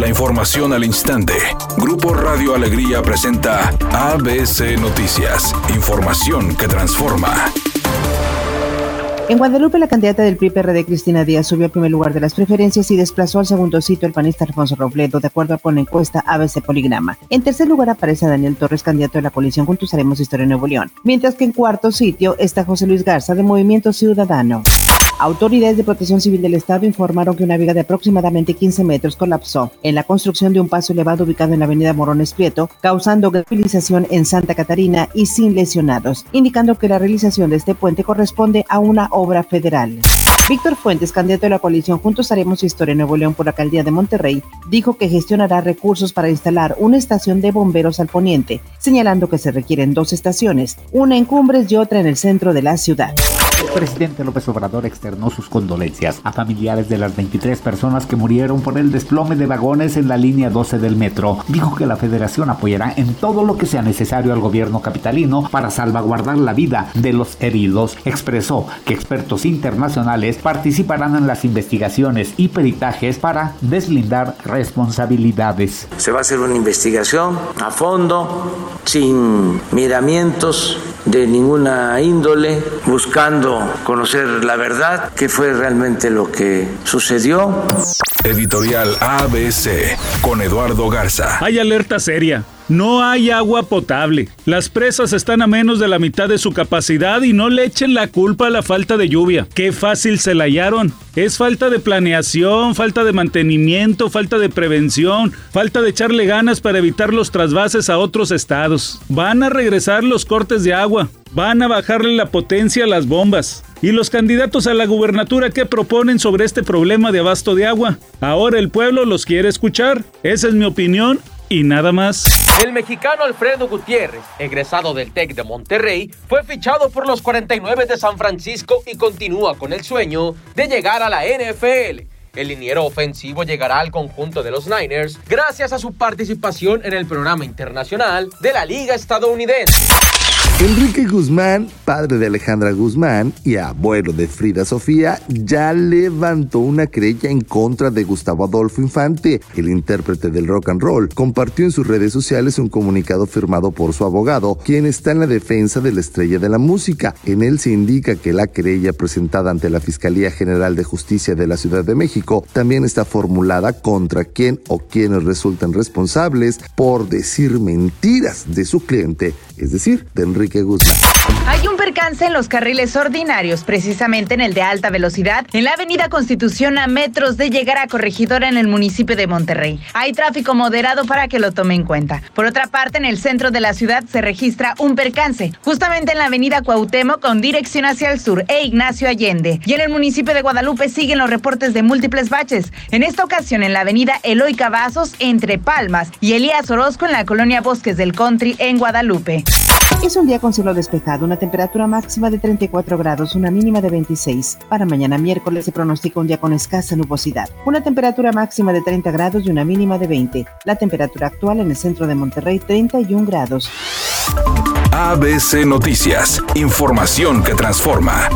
La información al instante. Grupo Radio Alegría presenta ABC Noticias. Información que transforma. En Guadalupe, la candidata del PRI-PRD, Cristina Díaz, subió al primer lugar de las preferencias y desplazó al segundo sitio el panista Alfonso Robledo, de acuerdo con la encuesta ABC Poligrama. En tercer lugar aparece Daniel Torres, candidato de la coalición Juntos Haremos Historia Nuevo León, mientras que en cuarto sitio está José Luis Garza, de Movimiento Ciudadano. Autoridades de Protección Civil del Estado informaron que una viga de aproximadamente 15 metros colapsó en la construcción de un paso elevado ubicado en la avenida Morones Prieto, causando movilización en Santa Catarina y sin lesionados, indicando que la realización de este puente corresponde a una obra federal. Víctor Fuentes, candidato de la coalición Juntos Haremos Historia Nuevo León por la alcaldía de Monterrey, dijo que gestionará recursos para instalar una estación de bomberos al poniente, señalando que se requieren dos estaciones, una en Cumbres y otra en el centro de la ciudad. Presidente López Obrador externó sus condolencias a familiares de las 23 personas que murieron por el desplome de vagones en la línea 12 del metro. Dijo que la federación apoyará en todo lo que sea necesario al gobierno capitalino para salvaguardar la vida de los heridos. Expresó que expertos internacionales participarán en las investigaciones y peritajes para deslindar responsabilidades. Se va a hacer una investigación a fondo, sin miramientos de ninguna índole, buscando conocer la verdad, qué fue realmente lo que sucedió. Editorial ABC con Eduardo Garza. Hay alerta seria. No hay agua potable. Las presas están a menos de la mitad de su capacidad y no le echen la culpa a la falta de lluvia. Qué fácil se la hallaron. Es falta de planeación, falta de mantenimiento, falta de prevención, falta de echarle ganas para evitar los trasvases a otros estados. Van a regresar los cortes de agua. Van a bajarle la potencia a las bombas. ¿Y los candidatos a la gubernatura qué proponen sobre este problema de abasto de agua? Ahora el pueblo los quiere escuchar. Esa es mi opinión y nada más. El mexicano Alfredo Gutiérrez, egresado del TEC de Monterrey, fue fichado por los 49 de San Francisco y continúa con el sueño de llegar a la NFL. El liniero ofensivo llegará al conjunto de los Niners gracias a su participación en el programa internacional de la Liga Estadounidense. Enrique Guzmán, padre de Alejandra Guzmán y abuelo de Frida Sofía, ya levantó una querella en contra de Gustavo Adolfo Infante. El intérprete del rock and roll compartió en sus redes sociales un comunicado firmado por su abogado, quien está en la defensa de la estrella de la música. En él se indica que la querella presentada ante la Fiscalía General de Justicia de la Ciudad de México también está formulada contra quien o quienes resulten responsables por decir mentiras de su cliente, es decir, de Enrique hay un percance en los carriles ordinarios, precisamente en el de alta velocidad, en la avenida Constitución a metros de llegar a Corregidora en el municipio de Monterrey. Hay tráfico moderado para que lo tome en cuenta. Por otra parte, en el centro de la ciudad se registra un percance, justamente en la avenida Cuauhtémoc con dirección hacia el sur e Ignacio Allende. Y en el municipio de Guadalupe siguen los reportes de múltiples baches. En esta ocasión en la avenida Eloy Cavazos entre Palmas y Elías Orozco en la colonia Bosques del Country en Guadalupe. Es un día con cielo despejado, una temperatura máxima de 34 grados, una mínima de 26. Para mañana miércoles se pronostica un día con escasa nubosidad, una temperatura máxima de 30 grados y una mínima de 20. La temperatura actual en el centro de Monterrey 31 grados. ABC Noticias, información que transforma.